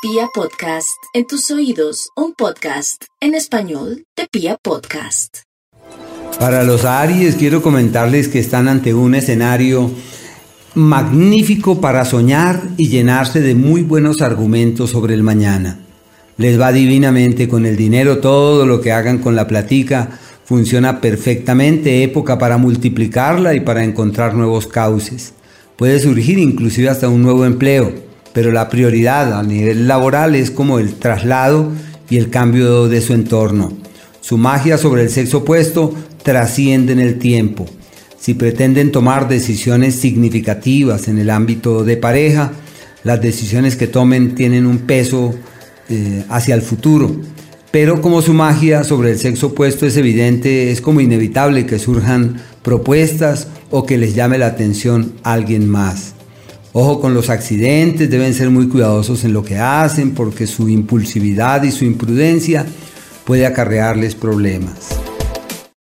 Pia Podcast, en tus oídos, un podcast en español de Pia Podcast. Para los Aries quiero comentarles que están ante un escenario magnífico para soñar y llenarse de muy buenos argumentos sobre el mañana. Les va divinamente con el dinero, todo lo que hagan con la platica funciona perfectamente, época para multiplicarla y para encontrar nuevos cauces. Puede surgir inclusive hasta un nuevo empleo pero la prioridad a nivel laboral es como el traslado y el cambio de su entorno. Su magia sobre el sexo opuesto trasciende en el tiempo. Si pretenden tomar decisiones significativas en el ámbito de pareja, las decisiones que tomen tienen un peso eh, hacia el futuro. Pero como su magia sobre el sexo opuesto es evidente, es como inevitable que surjan propuestas o que les llame la atención alguien más. Ojo con los accidentes, deben ser muy cuidadosos en lo que hacen porque su impulsividad y su imprudencia puede acarrearles problemas.